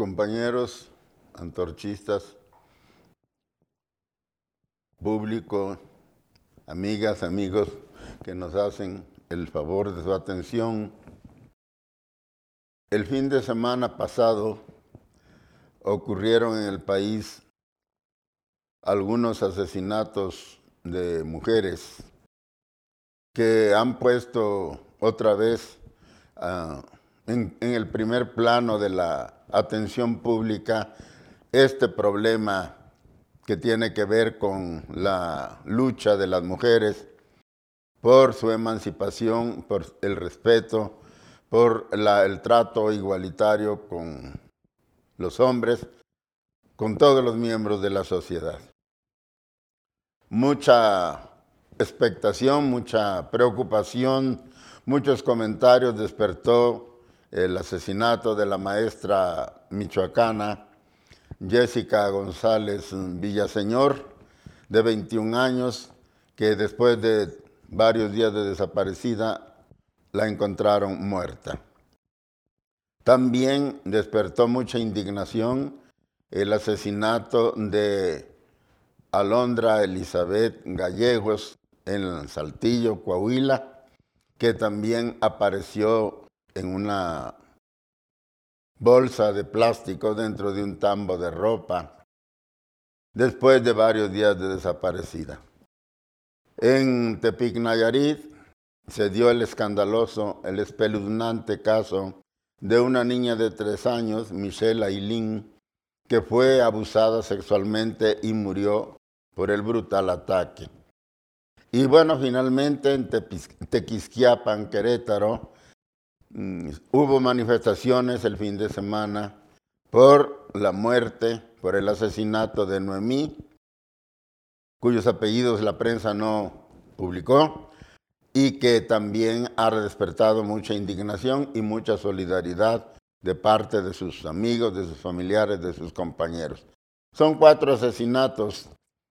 compañeros antorchistas, público, amigas, amigos que nos hacen el favor de su atención. El fin de semana pasado ocurrieron en el país algunos asesinatos de mujeres que han puesto otra vez uh, en, en, el primer plano de la atención pública este problema que tiene que ver con la lucha de las mujeres por su emancipación, por el respeto, por el trato igualitario con los hombres, con todos los miembros de la sociedad. Mucha expectación, mucha preocupación, muchos comentarios despertó el asesinato de la maestra michoacana Jessica González Villaseñor, de 21 años, que después de varios días de desaparecida la encontraron muerta. También despertó mucha indignación el asesinato de Alondra Elizabeth Gallegos en Saltillo, Coahuila, que también apareció en una bolsa de plástico dentro de un tambo de ropa después de varios días de desaparecida. En Tepic, Nayarit, se dio el escandaloso, el espeluznante caso de una niña de tres años, Michelle Ailín, que fue abusada sexualmente y murió por el brutal ataque. Y bueno, finalmente en Tequisquiapan, Querétaro, hubo manifestaciones el fin de semana por la muerte, por el asesinato de Noemí, cuyos apellidos la prensa no publicó, y que también ha despertado mucha indignación y mucha solidaridad de parte de sus amigos, de sus familiares, de sus compañeros. Son cuatro asesinatos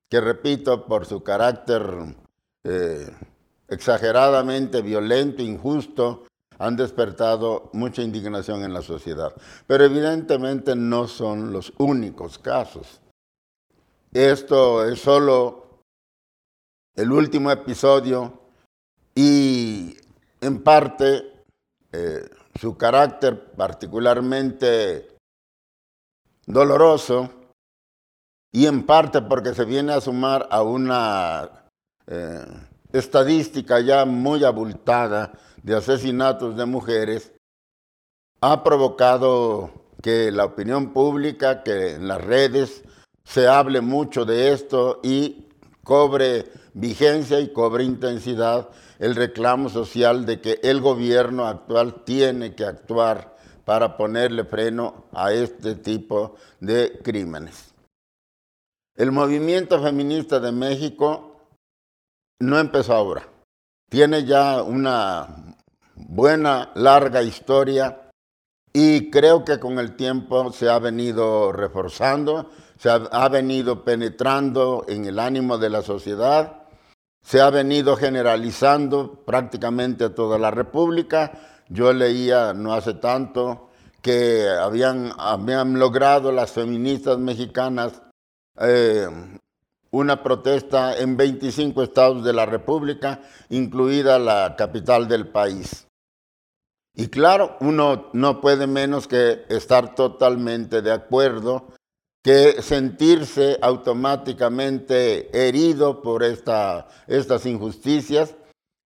que, repito, por su carácter eh, exageradamente violento, injusto, han despertado mucha indignación en la sociedad. Pero evidentemente no son los únicos casos. Esto es solo el último episodio y en parte eh, su carácter particularmente doloroso y en parte porque se viene a sumar a una eh, estadística ya muy abultada de asesinatos de mujeres, ha provocado que la opinión pública, que en las redes se hable mucho de esto y cobre vigencia y cobre intensidad el reclamo social de que el gobierno actual tiene que actuar para ponerle freno a este tipo de crímenes. El movimiento feminista de México no empezó ahora. Tiene ya una buena, larga historia y creo que con el tiempo se ha venido reforzando, se ha, venido penetrando en el ánimo de la sociedad se ha venido generalizando prácticamente a toda la República. Yo leía no hace tanto que habían, logrado las feministas mexicanas eh, una protesta en 25 estados de la República, incluida la capital del país. Y claro, uno no puede menos que estar totalmente de acuerdo que sentirse automáticamente herido por esta, estas injusticias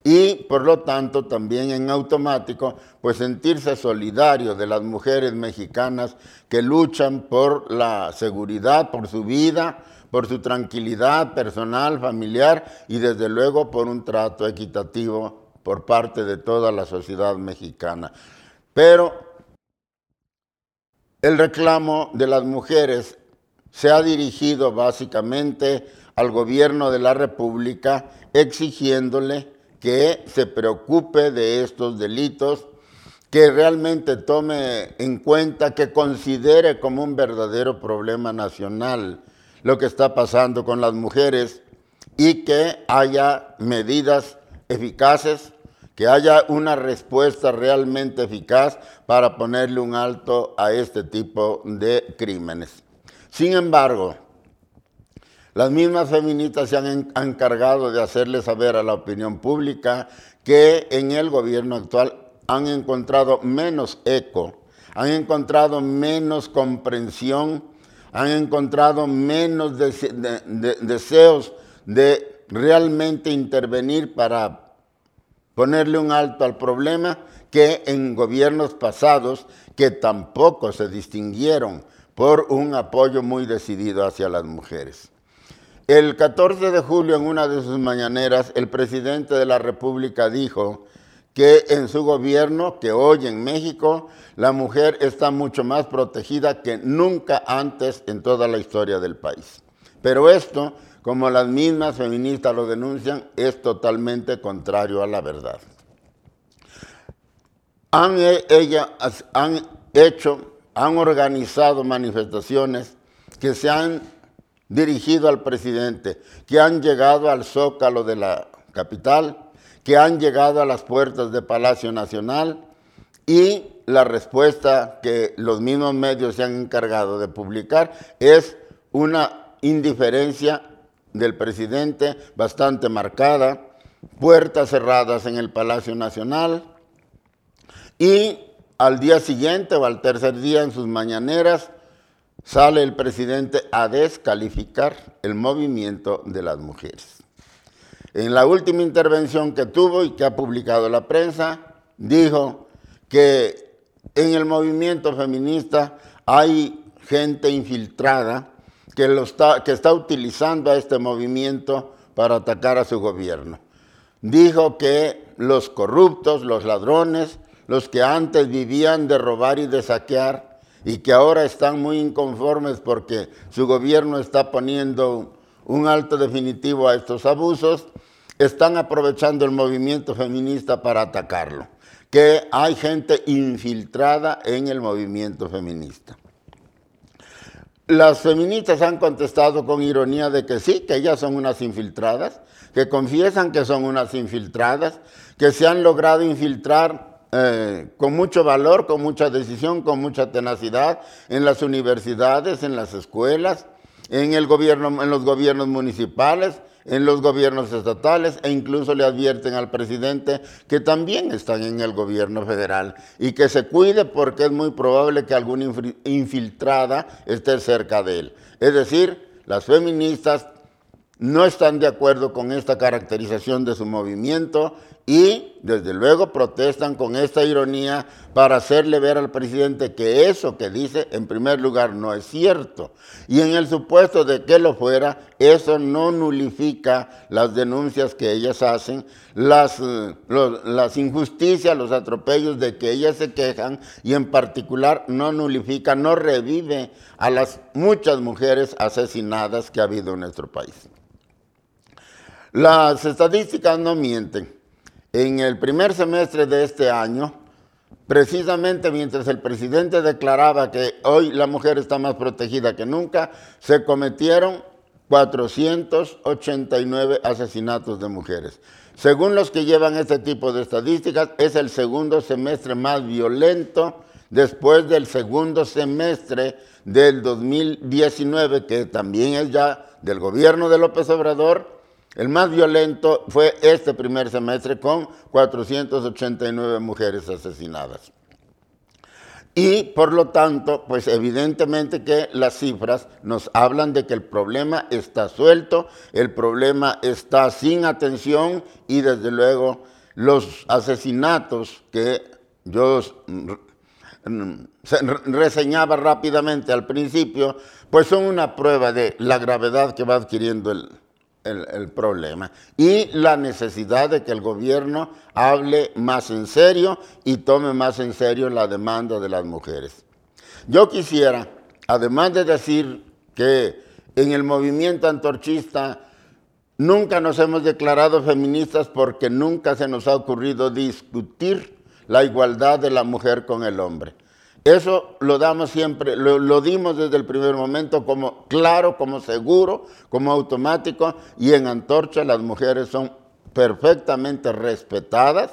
y por lo tanto también en automático pues sentirse solidario de las mujeres mexicanas que luchan por la seguridad, por su vida, por su tranquilidad personal, familiar y desde luego por un trato equitativo por parte de toda la sociedad mexicana. Pero el reclamo de las mujeres se ha dirigido básicamente al gobierno de la República exigiéndole que se preocupe de estos delitos, que realmente tome en cuenta, que considere como un verdadero problema nacional lo que está pasando con las mujeres y que haya medidas eficaces que haya una respuesta realmente eficaz para ponerle un alto a este tipo de crímenes. Sin embargo, las mismas feministas se han encargado de hacerle saber a la opinión pública que en el gobierno actual han encontrado menos eco, han encontrado menos comprensión, han encontrado menos deseos de realmente intervenir para ponerle un alto al problema que en gobiernos pasados que tampoco se distinguieron por un apoyo muy decidido hacia las mujeres. El 14 de julio, en una de sus mañaneras, el presidente de la República dijo que en su gobierno, que hoy en México, la mujer está mucho más protegida que nunca antes en toda la historia del país. Pero esto, como las mismas feministas lo denuncian, es totalmente contrario a la verdad. Han, ella, han hecho, han organizado manifestaciones que se han dirigido al presidente, que han llegado al zócalo de la capital, que han llegado a las puertas de Palacio Nacional y la respuesta que los mismos medios se han encargado de publicar es una indiferencia del presidente bastante marcada, puertas cerradas en el Palacio Nacional y al día siguiente o al tercer día en sus mañaneras sale el presidente a descalificar el movimiento de las mujeres. En la última intervención que tuvo y que ha publicado la prensa, dijo que en el movimiento feminista hay gente infiltrada que, está, está utilizando a este movimiento para atacar a su gobierno. Dijo que los corruptos, los ladrones, los que antes vivían de robar y de saquear y que ahora están muy inconformes porque su gobierno está poniendo un alto definitivo a estos abusos, están aprovechando el movimiento feminista para atacarlo, que hay gente infiltrada en el movimiento feminista. Las feministas han contestado con ironía de que sí, que ellas son unas infiltradas, que confiesan que son unas infiltradas, que se han logrado infiltrar eh, con mucho valor, con mucha decisión, con mucha tenacidad en las universidades, en las escuelas, en, el gobierno, en los gobiernos municipales, en los gobiernos estatales e incluso le advierten al presidente que también están en el gobierno federal y que se cuide porque es muy probable que alguna infiltrada esté cerca de él. Es decir, las feministas no están de acuerdo con esta caracterización de su movimiento y desde luego protestan con esta ironía para hacerle ver al presidente que eso que dice en primer lugar no es cierto. Y en el supuesto de que lo fuera, eso no nulifica las denuncias que ellas hacen, las, eh, injusticias, los atropellos de que ellas se quejan y en particular no nulifica, no revive a las muchas mujeres asesinadas que ha habido en nuestro país. Las estadísticas no mienten. En el primer semestre de este año, precisamente mientras el presidente declaraba que hoy la mujer está más protegida que nunca, se cometieron 489 asesinatos de mujeres. Según los que llevan este tipo de estadísticas, es el segundo semestre más violento después del segundo semestre del 2019, que también es ya del gobierno de López Obrador, el más violento fue este primer semestre con 489 mujeres asesinadas. Y por lo tanto, pues evidentemente que las cifras nos hablan de que el problema está suelto, el problema está sin atención y desde luego los asesinatos que yo reseñaba rápidamente al principio, pues son una prueba de la gravedad que va adquiriendo el, el, problema y la necesidad de que el gobierno hable más en serio y tome más en serio la demanda de las mujeres. Yo quisiera, además de decir que en el movimiento antorchista nunca nos hemos declarado feministas porque nunca se nos ha ocurrido discutir la igualdad de la mujer con el hombre. Eso lo damos siempre, lo, dimos desde el primer momento como claro, como seguro, como automático y en Antorcha las mujeres son perfectamente respetadas.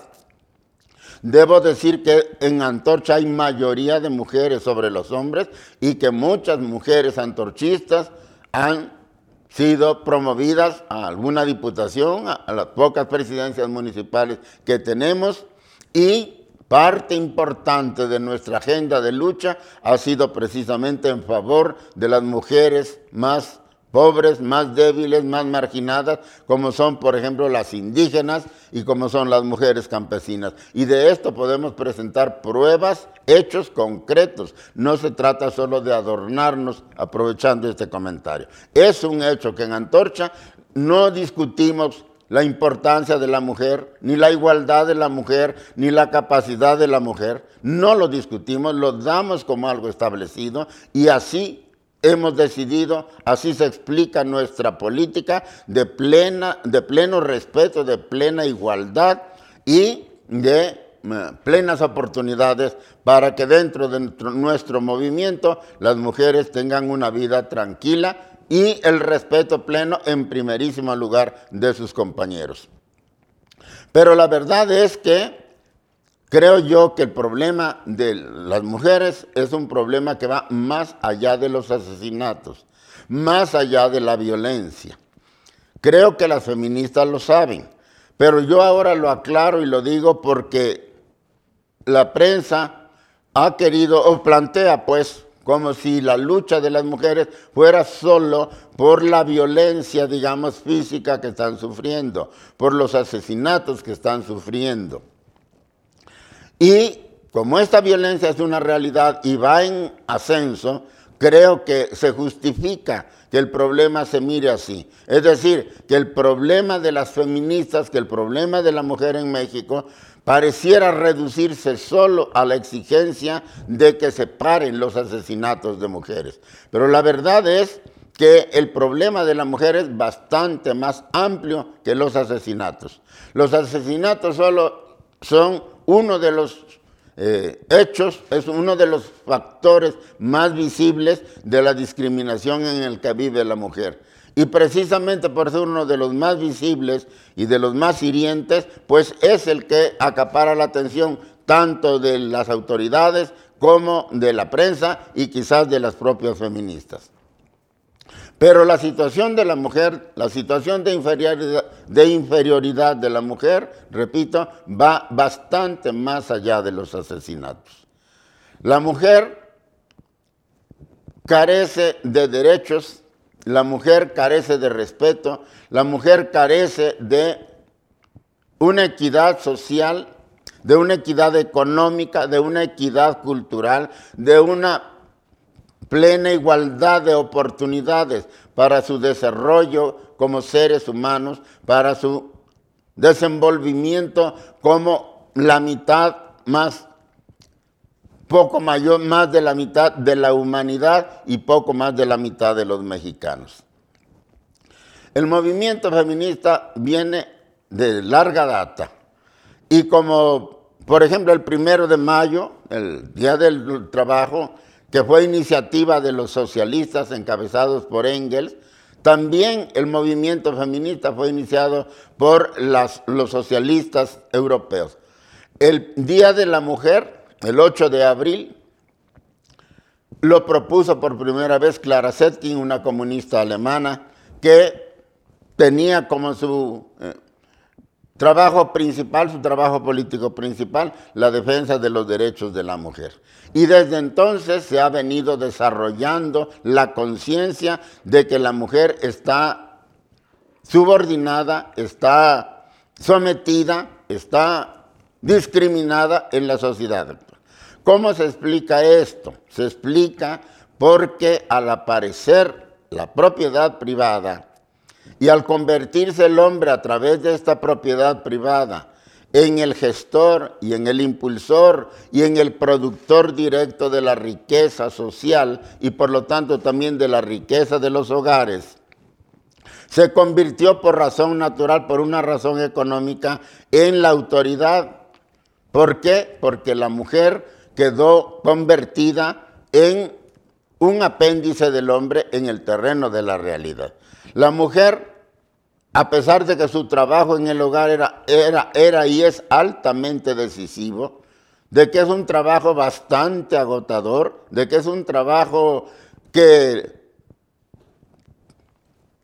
Debo decir que en Antorcha hay mayoría de mujeres sobre los hombres y que muchas mujeres antorchistas han sido promovidas a alguna diputación, a, las pocas presidencias municipales que tenemos y parte importante de nuestra agenda de lucha ha sido precisamente en favor de las mujeres más pobres, más débiles, más marginadas, como son, por ejemplo, las indígenas y como son las mujeres campesinas. Y de esto podemos presentar pruebas, hechos concretos. No se trata solo de adornarnos aprovechando este comentario. Es un hecho que en Antorcha no discutimos la importancia de la mujer, ni la igualdad de la mujer, ni la capacidad de la mujer. No lo discutimos, lo damos como algo establecido y así hemos decidido, así se explica nuestra política de, plena, de pleno respeto, de plena igualdad y de eh, plenas oportunidades para que dentro de nuestro movimiento las mujeres tengan una vida tranquila y el respeto pleno en primerísimo lugar de sus compañeros. Pero la verdad es que Creo yo que el problema de las mujeres es un problema que va más allá de los asesinatos, más allá de la violencia. Creo que las feministas lo saben, pero yo ahora lo aclaro y lo digo porque la prensa ha querido o plantea pues como si la lucha de las mujeres fuera solo por la violencia, digamos, física que están sufriendo, por los asesinatos que están sufriendo. Y como esta violencia es una realidad y va en ascenso, creo que se justifica que el problema se mire así. Es decir, que el problema de las feministas, que el problema de la mujer en México pareciera reducirse solo a la exigencia de que se paren los asesinatos de mujeres. Pero la verdad es que el problema de la mujer es bastante más amplio que los asesinatos. Los asesinatos solo son uno de los eh, hechos, es uno de los factores más visibles de la discriminación en el que vive la mujer. Y precisamente por ser uno de los más visibles y de los más hirientes, pues es el que acapara la atención tanto de las autoridades como de la prensa y quizás de las propias feministas. Pero la situación de la mujer, la situación de inferioridad, de la mujer, repito, va bastante más allá de los asesinatos. La mujer carece de derechos, la mujer carece de respeto, la mujer carece de una equidad social, de una equidad económica, de una equidad cultural, de una plena igualdad de oportunidades para su desarrollo como seres humanos, para su desenvolvimiento como la mitad más, poco mayor, más de la mitad de la humanidad y poco más de la mitad de los mexicanos. El movimiento feminista viene de larga data y como, por ejemplo, el primero de mayo, el Día del Trabajo, que fue iniciativa de los socialistas encabezados por Engels. También el movimiento feminista fue iniciado por los socialistas europeos. El Día de la Mujer, el 8 de abril, lo propuso por primera vez Clara Zetkin, una comunista alemana, que tenía como su eh, trabajo principal, su trabajo político principal, la defensa de los derechos de la mujer. Y desde entonces se ha venido desarrollando la conciencia de que la mujer está subordinada, está sometida, está discriminada en la sociedad. ¿Cómo se explica esto? Se explica porque al aparecer la propiedad privada, y al convertirse el hombre a través de esta propiedad privada en el gestor y en el impulsor y en el productor directo de la riqueza social y por lo tanto también de la riqueza de los hogares, se convirtió por razón natural, por una razón económica, en la autoridad. ¿Por qué? Porque la mujer quedó convertida en un apéndice del hombre en el terreno de la realidad. La mujer a pesar de que su trabajo en el hogar era, era, era y es altamente decisivo, de que es un trabajo bastante agotador, de que es un trabajo que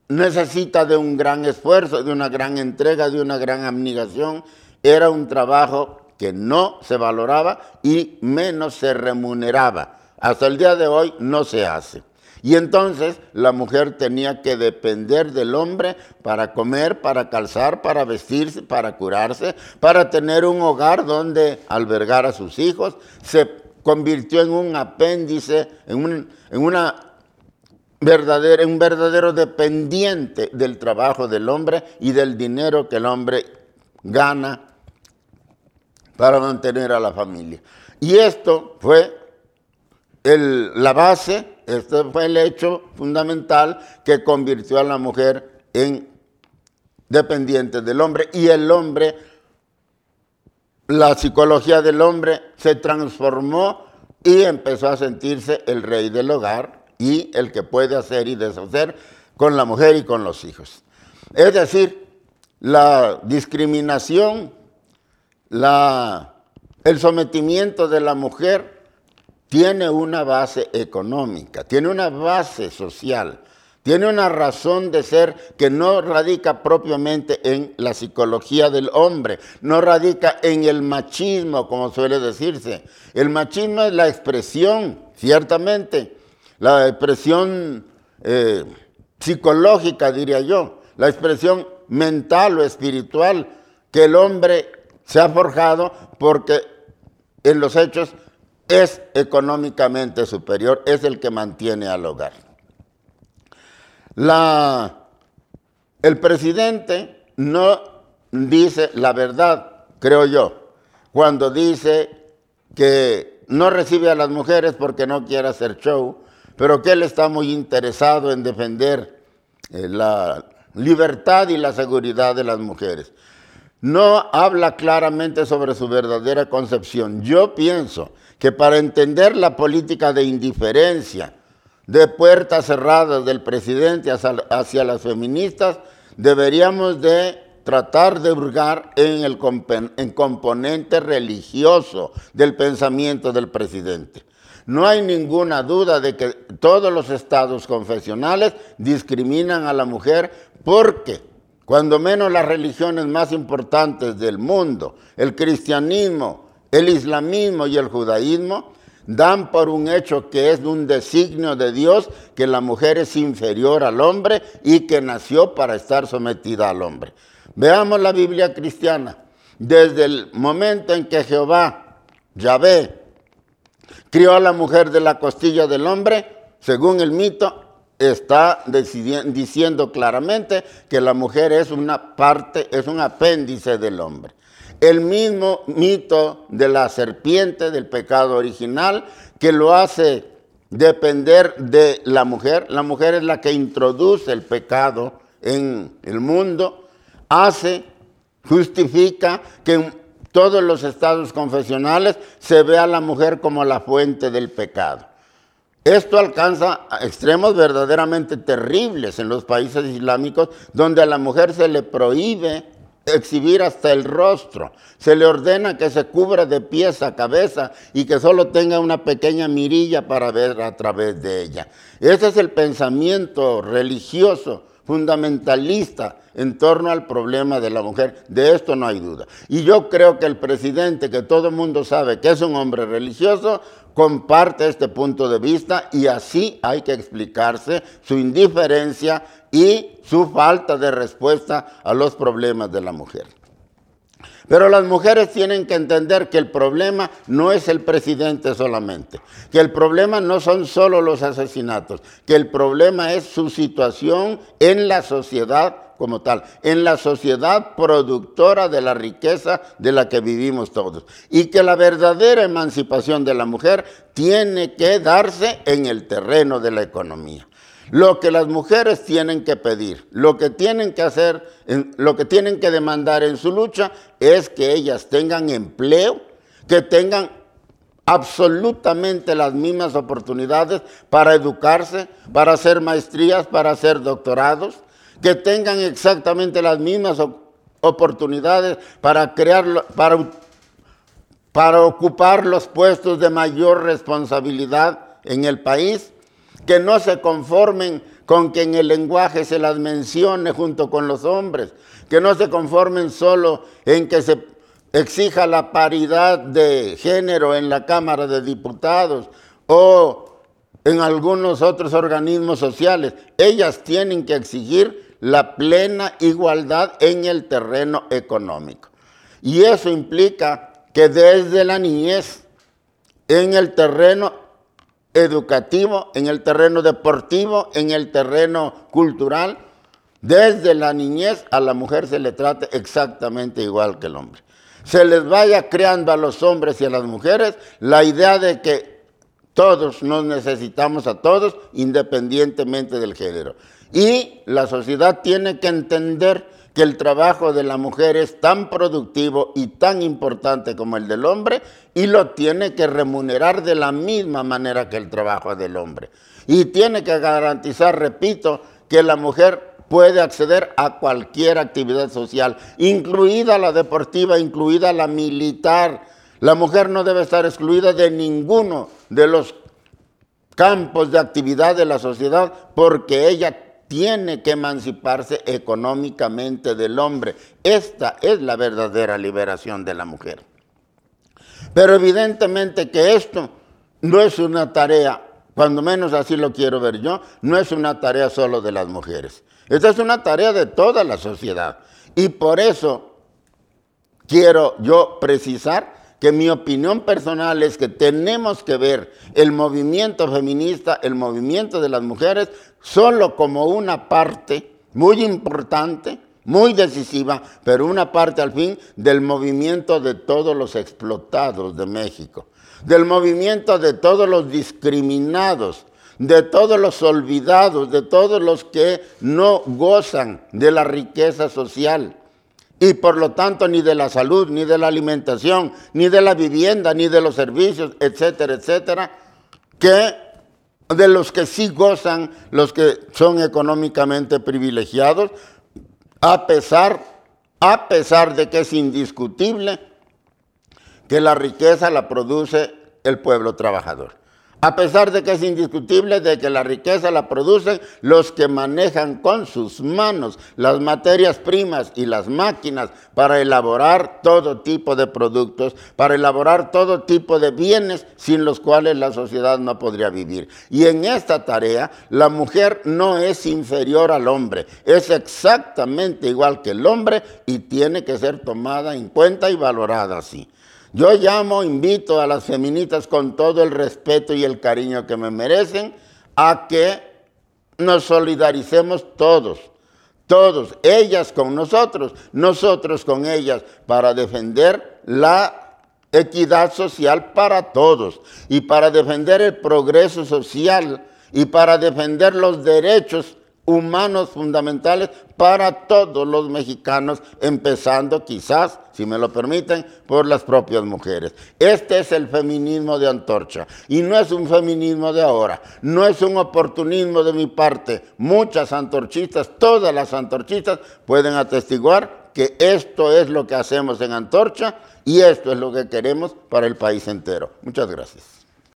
necesita de un gran esfuerzo, de una gran entrega, de una gran abnegación. Era un trabajo que no se valoraba y menos se remuneraba. Hasta el día de hoy no se hace. Y entonces la mujer tenía que depender del hombre para comer, para calzar, para vestirse, para curarse, para tener un hogar donde albergar a sus hijos. Se convirtió en un apéndice, en, en una verdadero, un verdadero dependiente del trabajo del hombre y del dinero que el hombre gana para mantener a la familia. Y esto fue la base, este fue el hecho fundamental que convirtió a la mujer en dependiente del hombre y el hombre, la psicología del hombre se transformó y empezó a sentirse el rey del hogar y el que puede hacer y deshacer con la mujer y con los hijos. Es decir, la discriminación, la, el sometimiento de la mujer tiene una base económica, tiene una base social, tiene una razón de ser que no radica propiamente en la psicología del hombre, no radica en el machismo, como suele decirse. El machismo es la expresión, ciertamente, la expresión eh, psicológica, diría yo, la expresión mental o espiritual que el hombre se ha forjado porque en los hechos es económicamente superior, es el que mantiene al hogar. el presidente no dice la verdad, creo yo, cuando dice que no recibe a las mujeres porque no quiere hacer show, pero que él está muy interesado en defender eh, la libertad y la seguridad de las mujeres. No habla claramente sobre su verdadera concepción. Yo pienso que para entender la política de indiferencia, de puertas cerradas del presidente hacia, las feministas, deberíamos de tratar de hurgar en el en componente religioso del pensamiento del presidente. No hay ninguna duda de que todos los estados confesionales discriminan a la mujer porque, cuando menos las religiones más importantes del mundo, el cristianismo, el islamismo y el judaísmo dan por un hecho que es un designio de Dios que la mujer es inferior al hombre y que nació para estar sometida al hombre. Veamos la Biblia cristiana. Desde el momento en que Jehová, Yahvé, crió a la mujer de la costilla del hombre, según el mito, está diciendo claramente que la mujer es una parte, es un apéndice del hombre. El mismo mito de la serpiente, del pecado original, que lo hace depender de la mujer. La mujer es la que introduce el pecado en el mundo, hace, justifica que en todos los estados confesionales se ve a la mujer como la fuente del pecado. Esto alcanza extremos verdaderamente terribles en los países islámicos, donde a la mujer se le prohíbe exhibir hasta el rostro. Se le ordena que se cubra de pies a cabeza y que solo tenga una pequeña mirilla para ver a través de ella. Ese es el pensamiento religioso fundamentalista en torno al problema de la mujer. De esto no hay duda. Y yo creo que el presidente, que todo el mundo sabe que es un hombre religioso, comparte este punto de vista y así hay que explicarse su indiferencia y su falta de respuesta a los problemas de la mujer. Pero las mujeres tienen que entender que el problema no es el presidente solamente, que el problema no son solo los asesinatos, que el problema es su situación en la sociedad como tal, en la sociedad productora de la riqueza de la que vivimos todos. Y que la verdadera emancipación de la mujer tiene que darse en el terreno de la economía. Lo que las mujeres tienen que pedir, lo que tienen que hacer, lo que tienen que demandar en su lucha es que ellas tengan empleo, que tengan absolutamente las mismas oportunidades para educarse, para hacer maestrías, para hacer doctorados, que tengan exactamente las mismas oportunidades para crear, para, para ocupar los puestos de mayor responsabilidad en el país, que no se conformen con que en el lenguaje se las mencione junto con los hombres, que no se conformen solo en que se exija la paridad de género en la Cámara de Diputados o en algunos otros organismos sociales. Ellas tienen que exigir la plena igualdad en el terreno económico. Y eso implica que desde la niñez, en el terreno educativo, en el terreno deportivo, en el terreno cultural, desde la niñez a la mujer se le trate exactamente igual que el hombre. Se les vaya creando a los hombres y a las mujeres la idea de que todos nos necesitamos a todos independientemente del género. Y la sociedad tiene que entender que el trabajo de la mujer es tan productivo y tan importante como el del hombre y lo tiene que remunerar de la misma manera que el trabajo del hombre. Y tiene que garantizar, repito, que la mujer puede acceder a cualquier actividad social, incluida la deportiva, incluida la militar, la mujer no debe estar excluida de ninguno de los campos de actividad de la sociedad porque ella tiene que emanciparse económicamente del hombre. Esta es la verdadera liberación de la mujer. Pero evidentemente que esto no es una tarea, cuando menos así lo quiero ver yo, no es una tarea solo de las mujeres. Esta es una tarea de toda la sociedad. Y por eso quiero yo precisar que mi opinión personal es que tenemos que ver el movimiento feminista, el movimiento de las mujeres, solo como una parte muy importante, muy decisiva, pero una parte al fin del movimiento de todos los explotados de México, del movimiento de todos los discriminados, de todos los olvidados, de todos los que no gozan de la riqueza social y por lo tanto ni de la salud, ni de la alimentación, ni de la vivienda, ni de los servicios, etcétera, etcétera, que de los que sí gozan los que son económicamente privilegiados, a pesar, a pesar de que es indiscutible que la riqueza la produce el pueblo trabajador a pesar de que es indiscutible de que la riqueza la producen los que manejan con sus manos las materias primas y las máquinas para elaborar todo tipo de productos, para elaborar todo tipo de bienes sin los cuales la sociedad no podría vivir. Y en esta tarea la mujer no es inferior al hombre, es exactamente igual que el hombre y tiene que ser tomada en cuenta y valorada así. Yo llamo, invito a las feminitas con todo el respeto y el cariño que me merecen a que nos solidaricemos todos, todos, ellas con nosotros, nosotros con ellas, para defender la equidad social para todos y para defender el progreso social y para defender los derechos humanos fundamentales para todos los mexicanos, empezando quizás, si me lo permiten, por las propias mujeres. Este es el feminismo de antorcha y no es un feminismo de ahora, no es un oportunismo de mi parte. Muchas antorchistas, todas las antorchistas pueden atestiguar que esto es lo que hacemos en antorcha y esto es lo que queremos para el país entero. Muchas gracias.